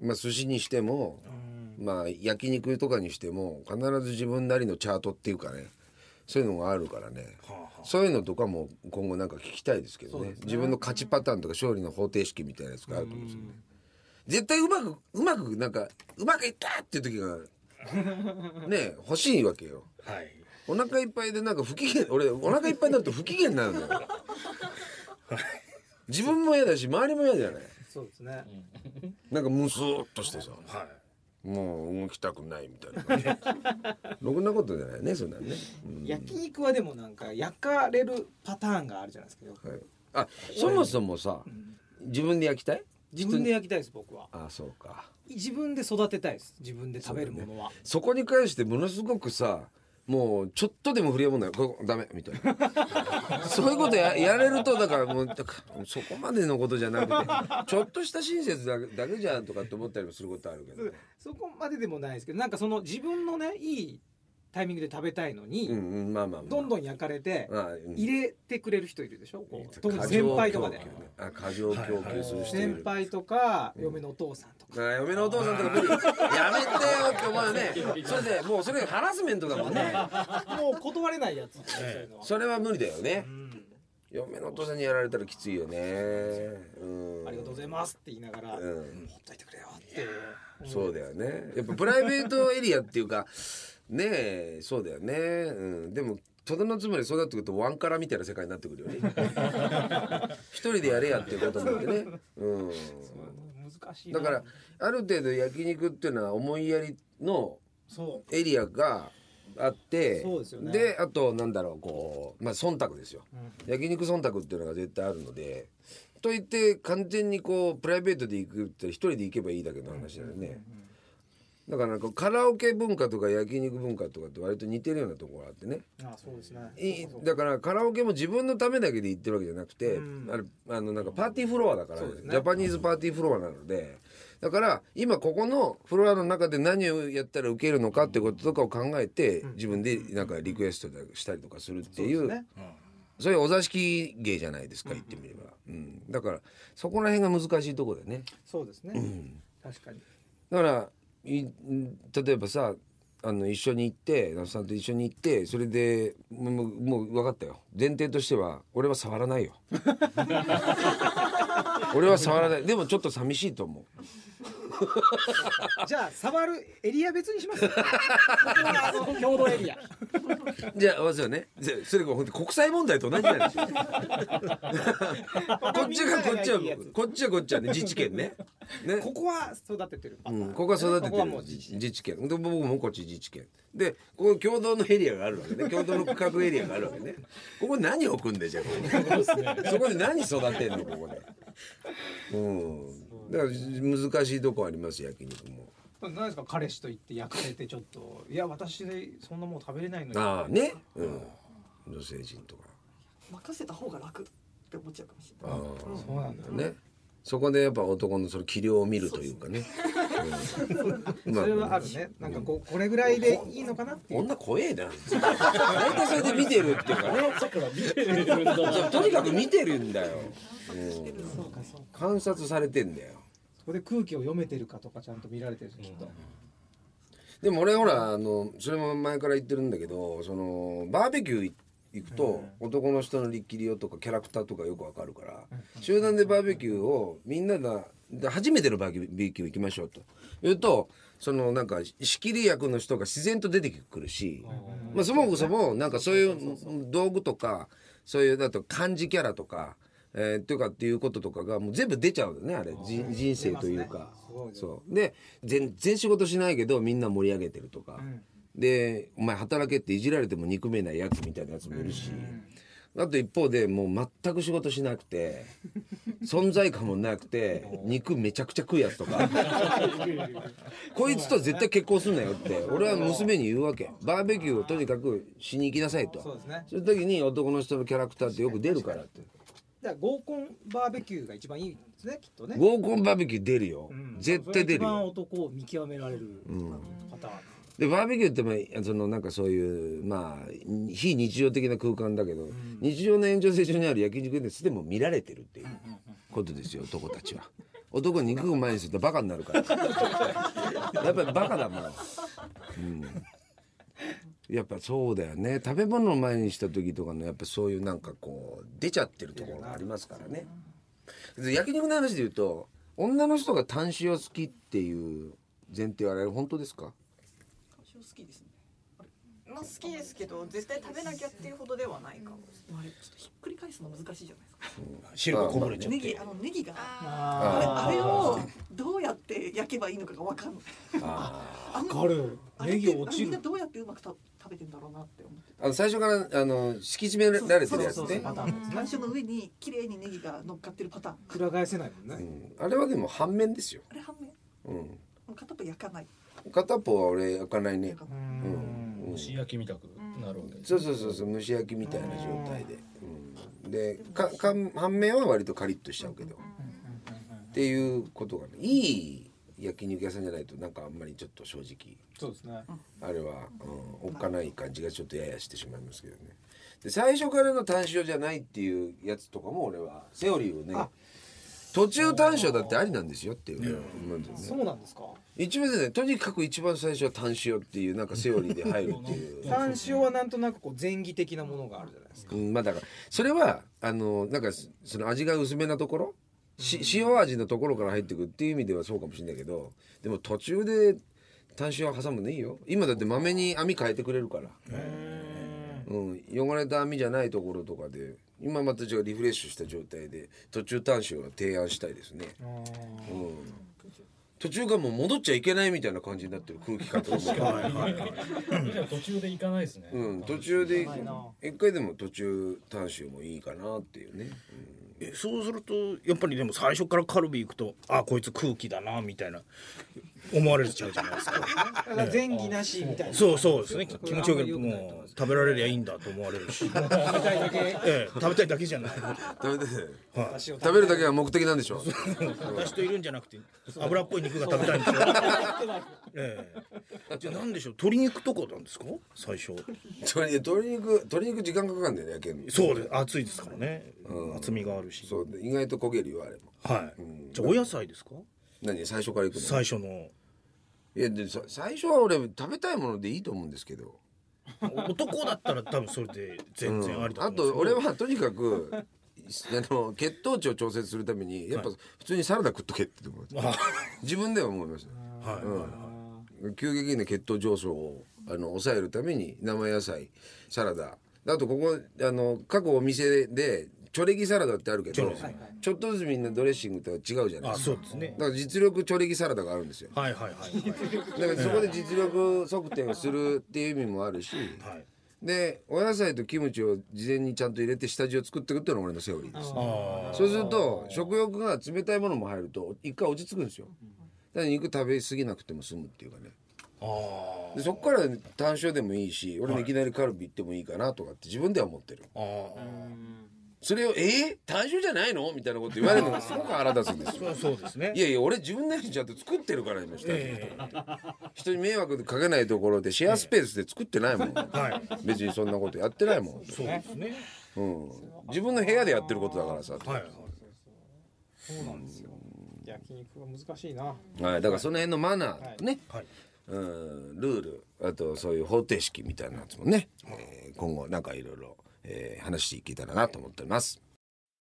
まあ寿司にしても、まあ焼肉とかにしても必ず自分なりのチャートっていうかねそういうのがあるからね、そういうのとかも今後なんか聞きたいですけどね。自分の勝ちパターンとか勝利の方程式みたいなやつがあると思うんですよね。絶対うまくうまくなんかうまくいったっていう時が ね欲しいわけよ。はい。お腹いっぱいでなんか不機嫌俺お腹いっぱいになると不機嫌になるのよ。自分も嫌だし周りも嫌じゃない？そうですね。なんかムスーっとしてさ。はい。もう動きたくないみたいな。感 じろくなことじゃないねそんなんね、うん。焼肉はでもなんか焼かれるパターンがあるじゃないですかよく。はい、あそもそもさ自分で焼きたい？自分で焼きたいです僕は。あそうか。自分で育てたいです。自分で食べるものは。そこに関してものすごくさもうちょっとでも振り合うもんないここダメみたいな。そういうことややれるとだからもうだからそこまでのことじゃなくてちょっとした親切だけだけじゃんとかって思ったりもすることあるけど、ね、そこまででもないですけどなんかその自分のねいいタイミングで食べたいのに、うんうんまあまあまあ。どんどん焼かれてあうん。入れてくれる人いるでしょ？こう特に先輩とかで。あ過剰供給する人いる。先輩とか嫁のお父さんとか。あ嫁のお父さんとか無理。やめてよって思うよね。それでもうそれハラスメントだもんね。もう断れないやつ。それは無理だよね。うん。嫁のお父さんにやられたらきついよね。うん。ありがとうございますって言いながら、うん。ほっといてくれよって。そうだよね。やっぱプライベートエリアっていうかねえそうだよね。うん。でもとどのつまりそうなってくるとワンカラみたいな世界になってくるよね。一人でやれやっていうことになってね。うん。難しいなだからある程度焼肉っていうのは思いやりのそエリアがあってそうですよね。であとなんだろうこうまあ忖度ですよ、焼肉忖度っていうのが絶対あるのでと言って完全にこうプライベートで行くって一人で行けばいいだけの話だよね、だからなんかカラオケ文化とか焼肉文化とかって割と似てるようなところがあってね。うあそうですね。いだからカラオケも自分のためだけで行ってるわけじゃなくて、うん。あれあのなんかパーティーフロアだから、ね。ジャパニーズパーティーフロアなのでだから今ここのフロアの中で何をやったら受けるのかってこととかを考えて、自分でなんかリクエストしたりとかするっていうそうね。そういうお座敷芸じゃないですか言ってみれば、うん、だからそこら辺が難しいところだよね。そうですね、確かに。だからい例えばさあの一緒に行って那須さんと一緒に行ってそれでもうもうもう分かったよ。前提としては俺は触らないよ。俺は触らない。でもちょっと寂しいと思う じゃあ触るエリア別にします。ここはあの共同エリア。じゃあそうですよねじゃあそれが本当国際問題と同じなんですよ。こっちがこっちはこっちはこっちはね自治権ね。ね。ここは育ててる。うん、ここは育ててる。ここはもう自治自治権。で僕もこっち自治権。でここ共同のエリアがあるわけね。共同の区画エリアがあるわけね。ここに何置くんでじゃあここそこで何育てんのここでうん。だから難しいとこあります焼肉も。何ですか彼氏と言って焼かれてちょっといや私でそんなもん食べれないのに。ああね。うん。女性陣とか。任せた方が楽って思っちゃうかもしれあない。あそうなんだね。そこでやっぱ男のその器量を見るというかね、うんそれはあるね。なんかこうこれぐらいでいいのかなっていう。女怖えな大体それで見てるっていうかね。とにかく見てるんだよ、うん。そうかそうか観察されてんだよ。そこで空気を読めてるかとかちゃんと見られてるきっと、でも俺ほらあのそれも前から言ってるんだけどそのバーベキュー行くと男の人の力量とかキャラクターとかよくわかるから集団でバーベキューをみんながで初めてのバーベキュー行きましょうと。言うとそのなんか仕切り役の人が自然と出てくるし、まあ、そもそもなんかそういう道具とかそういうだと漢字キャラとか、えー、っていうかっていうこととかがもう全部出ちゃうよねあれ。じ人生というか。そう。で全然仕事しないけどみんな盛り上げてるとか、でお前働けっていじられても憎めないやつみたいなやつもいるし、あと一方でもう全く仕事しなくて存在感もなくて肉めちゃくちゃ食うやつとか。こいつと絶対結婚すんなよって俺は娘に言うわけ。バーベキューをとにかくしに行きなさいと。そうですねそういう時に男の人のキャラクターってよく出るからって。じゃあ合コンバーベキューが一番いいですねきっとね。合コンバーベキュー出るよ、うん。絶対出るそれが一番よ男を見極められるパターン、でバーベキューってまあそのなんかそういうまあ非日常的な空間だけど、日常の延長線上にある焼肉ですでも見られてるっていうことですよ男たちは。男に肉を前にするとバカになるから。やっぱりバカだもん、うん、やっぱそうだよね。食べ物を前にした時とかのやっぱそういうなんかこう出ちゃってるところがありますからね。で焼肉の話で言うと女の人が単塩好きっていう前提はあれ本当ですか？私好きですね。まあ好きですけど絶対食べなきゃっていうほどではないかも。あれちょっとひっくり返すの難しいじゃないですか。汁がこぼれちゃって。ネギあのネギがああれあれをどうやって焼けばいいのかがわかんない。ああんわかる。ネギ落ちる。みんなどうやってうまくた食べてんだろうなって思って。あの最初からあの敷き詰められてるやつね。そうそうパターンですね。単種の上に綺麗にネギが乗っかってるパターン。裏返せないもん。ねうん。あれはでも半面ですよ、あれ半面？うん、片っぽ焼かない片っぽは俺焼かないね。うん。蒸し焼きみたくなるわけですそうそうそうそう蒸し焼きみたいな状態で、うん、でかか半面は割とカリッとしちゃうけど、っていうことがねいい焼肉屋さんじゃないとなんかあんまりちょっと正直そうですね。あれは、うん、おっかない感じがちょっとややしてしまいますけどね。で最初からの単塩じゃないっていうやつとかも俺はセオリーをね途中単塩だってありなんですよっていう。ねねそうなんですか？一番ねとにかく一番最初は単塩っていうなんかセオリーで入るっていう。単塩はなんとなくこう前儀的なものがあるじゃないですか。うん、まあだからそれはあのなんかそその味が薄めなところ？し塩味のところから入ってくっていう意味ではそうかもしれないけどでも途中で単塩挟むのいいよ。今だって豆に網変えてくれるから、うん、汚れた網じゃないところとかで今またじゃあリフレッシュした状態で途中単塩は提案したいですね、うん、途中がもう戻っちゃいけないみたいな感じになってる空気感とかも。じゃあ途中で行かないですね。うん、途中で一回でも途中単塩もいいかなっていうね、えそうするとやっぱりでも最初からカルビ行くとあこいつ空気だなみたいな思われちゃうじゃないですか。前儀なしみたいな。そうそうですね。気持ちよくもう食べられりゃいいんだと思われるし、食べたいだけ。ええ、食べたいだけじゃない。食べてはい。食べるだけが目的なんでしょ私といるんじゃなくて油っぽい肉が食べたいんですよ、ええ、じゃあ何でしょう？鶏肉とかなんですか？最初。鶏鶏肉鶏肉時間かかんだよね焼けるの。そうです。熱いですからね、厚みがあるし。そう。意外と焦げるよあれも。はい、うん。じゃあお野菜ですか？何？最初からいくの？最初のいやでさ最初は俺食べたいものでいいと思うんですけど、男だったら多分それで全然ありだあと思うんですけど。と俺はとにかく あの血糖値を調節するためにやっぱ普通にサラダ食っとけって思う自分では思いましたはい、急激な血糖上昇をあの抑えるために生野菜サラダ。あとここあの各お店でチョレギサラダってあるけどちょっとずつみんなドレッシングとは違うじゃないあですか。そうですね。だから実力チョレギサラダがあるんですよ。はいはいはいだからそこで実力測定をするっていう意味もあるしはい。でお野菜とキムチを事前にちゃんと入れて下地を作っていくっていうのが俺のセオリーです。あそうすると食欲が冷たいものも入ると一回落ち着くんですよ。だから肉食べ過ぎなくても済むっていうかね。ああでそこから単勝でもいいし俺もいきなりカルビ行ってもいいかなとかって自分では思ってる。ああそれを「えー、単勝じゃないの?」みたいなこと言われるのがすごく腹立つんですよ。そうですね。いやいや俺自分なりにちゃんと作ってるから今下に。え人に迷惑かけないところでシェアスペースで作ってないもん。えはい。別にそんなことやってないもん、そうですね。うん、自分の部屋でやってることだからさ、はいはい。そうなんですよ。焼肉は難しいな。はい、だからその辺のマナーね、はい。うん、ルール。あとそういう方程式みたいなやつもね、えー今後なんかいろいろえー話していけたらなと思っております。